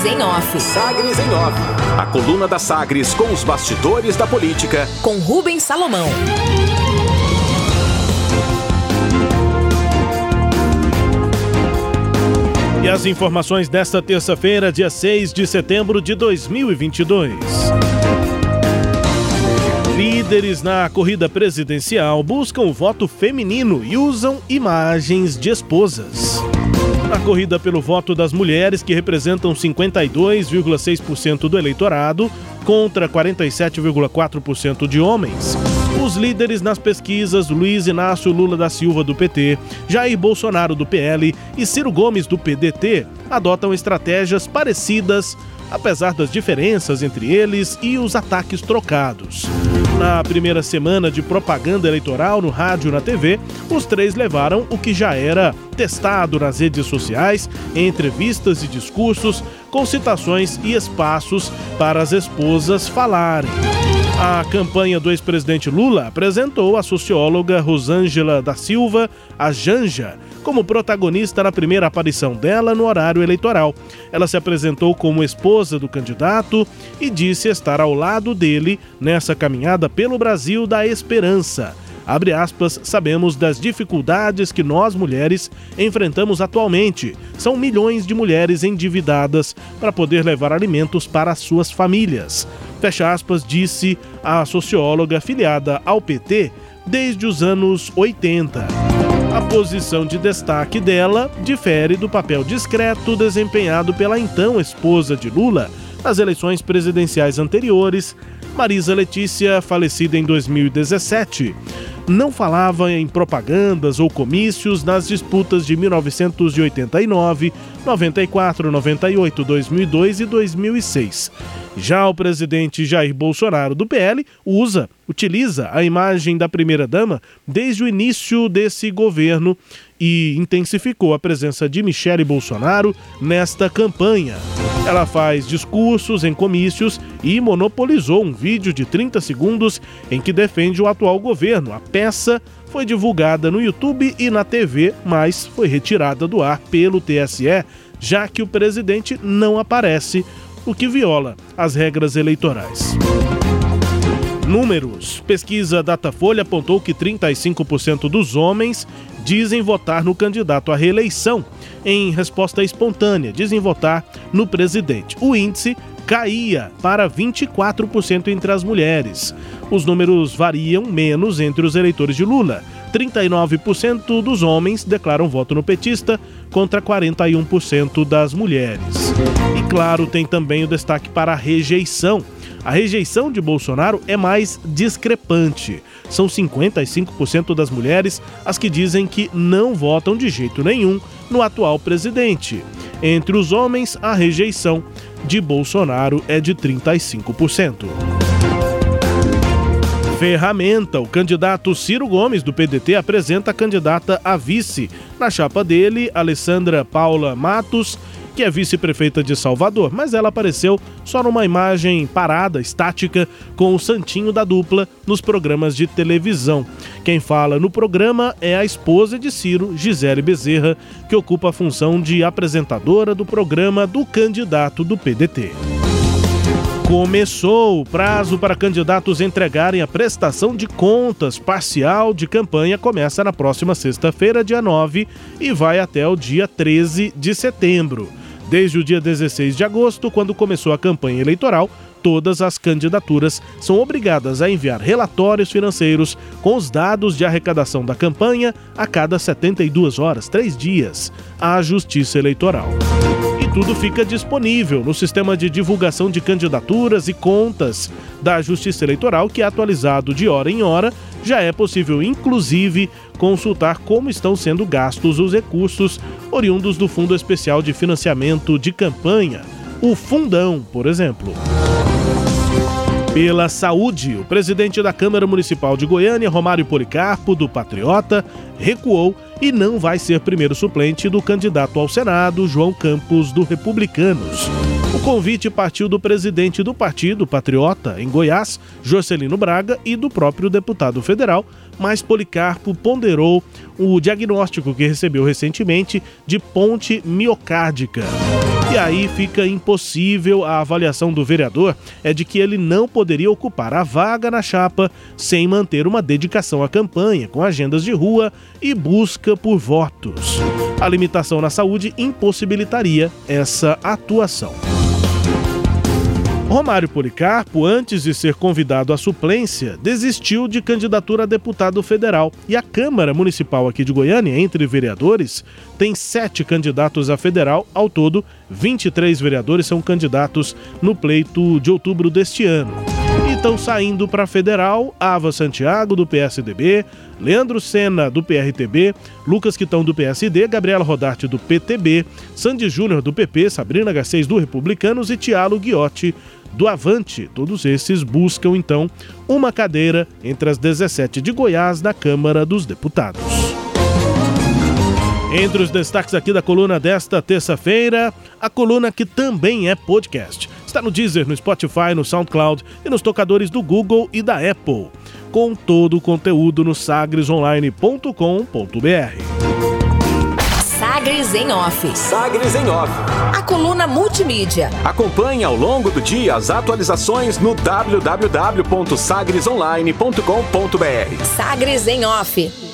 Sagres em Off. Sagres em Off. A coluna da Sagres com os bastidores da política. Com Rubens Salomão. E as informações desta terça-feira, dia 6 de setembro de 2022. Líderes na corrida presidencial buscam o voto feminino e usam imagens de esposas. Na corrida pelo voto das mulheres, que representam 52,6% do eleitorado, contra 47,4% de homens. Os líderes nas pesquisas, Luiz Inácio Lula da Silva do PT, Jair Bolsonaro do PL e Ciro Gomes do PDT, adotam estratégias parecidas apesar das diferenças entre eles e os ataques trocados. Na primeira semana de propaganda eleitoral no rádio e na TV, os três levaram o que já era testado nas redes sociais, em entrevistas e discursos, com citações e espaços para as esposas falarem. A campanha do ex-presidente Lula apresentou a socióloga Rosângela da Silva, a Janja, como protagonista na primeira aparição dela no horário eleitoral. Ela se apresentou como esposa do candidato e disse estar ao lado dele nessa caminhada pelo Brasil da esperança. Abre aspas, sabemos das dificuldades que nós mulheres enfrentamos atualmente. São milhões de mulheres endividadas para poder levar alimentos para as suas famílias. Fecha aspas, disse a socióloga filiada ao PT desde os anos 80. A posição de destaque dela difere do papel discreto desempenhado pela então esposa de Lula nas eleições presidenciais anteriores, Marisa Letícia, falecida em 2017 não falava em propagandas ou comícios nas disputas de 1989, 94, 98, 2002 e 2006. Já o presidente Jair Bolsonaro do PL usa, utiliza a imagem da primeira-dama desde o início desse governo e intensificou a presença de Michele Bolsonaro nesta campanha. Ela faz discursos em comícios e monopolizou um vídeo de 30 segundos em que defende o atual governo. A peça foi divulgada no YouTube e na TV, mas foi retirada do ar pelo TSE, já que o presidente não aparece, o que viola as regras eleitorais. Números. Pesquisa Datafolha apontou que 35% dos homens dizem votar no candidato à reeleição em resposta espontânea, dizem votar no presidente. O índice caía para 24% entre as mulheres. Os números variam menos entre os eleitores de Lula. 39% dos homens declaram voto no petista contra 41% das mulheres. E claro, tem também o destaque para a rejeição. A rejeição de Bolsonaro é mais discrepante. São 55% das mulheres as que dizem que não votam de jeito nenhum no atual presidente. Entre os homens, a rejeição de Bolsonaro é de 35%. Ferramenta. O candidato Ciro Gomes, do PDT, apresenta a candidata a vice. Na chapa dele, Alessandra Paula Matos que é vice-prefeita de Salvador, mas ela apareceu só numa imagem parada, estática, com o santinho da dupla nos programas de televisão. Quem fala no programa é a esposa de Ciro, Gisele Bezerra, que ocupa a função de apresentadora do programa do candidato do PDT. Começou o prazo para candidatos entregarem a prestação de contas parcial de campanha. Começa na próxima sexta-feira, dia 9, e vai até o dia 13 de setembro. Desde o dia 16 de agosto, quando começou a campanha eleitoral, todas as candidaturas são obrigadas a enviar relatórios financeiros com os dados de arrecadação da campanha a cada 72 horas, três dias, à Justiça Eleitoral tudo fica disponível no sistema de divulgação de candidaturas e contas da Justiça Eleitoral, que é atualizado de hora em hora. Já é possível, inclusive, consultar como estão sendo gastos os recursos oriundos do Fundo Especial de Financiamento de Campanha, o Fundão, por exemplo. Pela saúde, o presidente da Câmara Municipal de Goiânia, Romário Policarpo, do Patriota, recuou e não vai ser primeiro suplente do candidato ao Senado, João Campos, do Republicanos. O convite partiu do presidente do partido, Patriota, em Goiás, Jorcelino Braga, e do próprio deputado federal, mas Policarpo ponderou o diagnóstico que recebeu recentemente de ponte miocárdica. E aí fica impossível a avaliação do vereador é de que ele não poderia ocupar a vaga na chapa sem manter uma dedicação à campanha, com agendas de rua e busca por votos. A limitação na saúde impossibilitaria essa atuação. Romário Policarpo, antes de ser convidado à suplência, desistiu de candidatura a deputado federal. E a Câmara Municipal aqui de Goiânia, entre vereadores, tem sete candidatos a federal. Ao todo, 23 vereadores são candidatos no pleito de outubro deste ano. Estão saindo para federal Ava Santiago, do PSDB, Leandro Sena, do PRTB, Lucas Quitão, do PSD, Gabriela Rodarte, do PTB, Sandy Júnior, do PP, Sabrina Garcês, do Republicanos e Tiago Guiotti, do Avante. Todos esses buscam, então, uma cadeira entre as 17 de Goiás na Câmara dos Deputados. Entre os destaques aqui da coluna desta terça-feira, a coluna que também é podcast. Está no Deezer, no Spotify, no SoundCloud e nos tocadores do Google e da Apple. Com todo o conteúdo no sagresonline.com.br. Sagres em Off. Sagres em Off. A coluna multimídia. Acompanhe ao longo do dia as atualizações no www.sagresonline.com.br. Sagres em Off.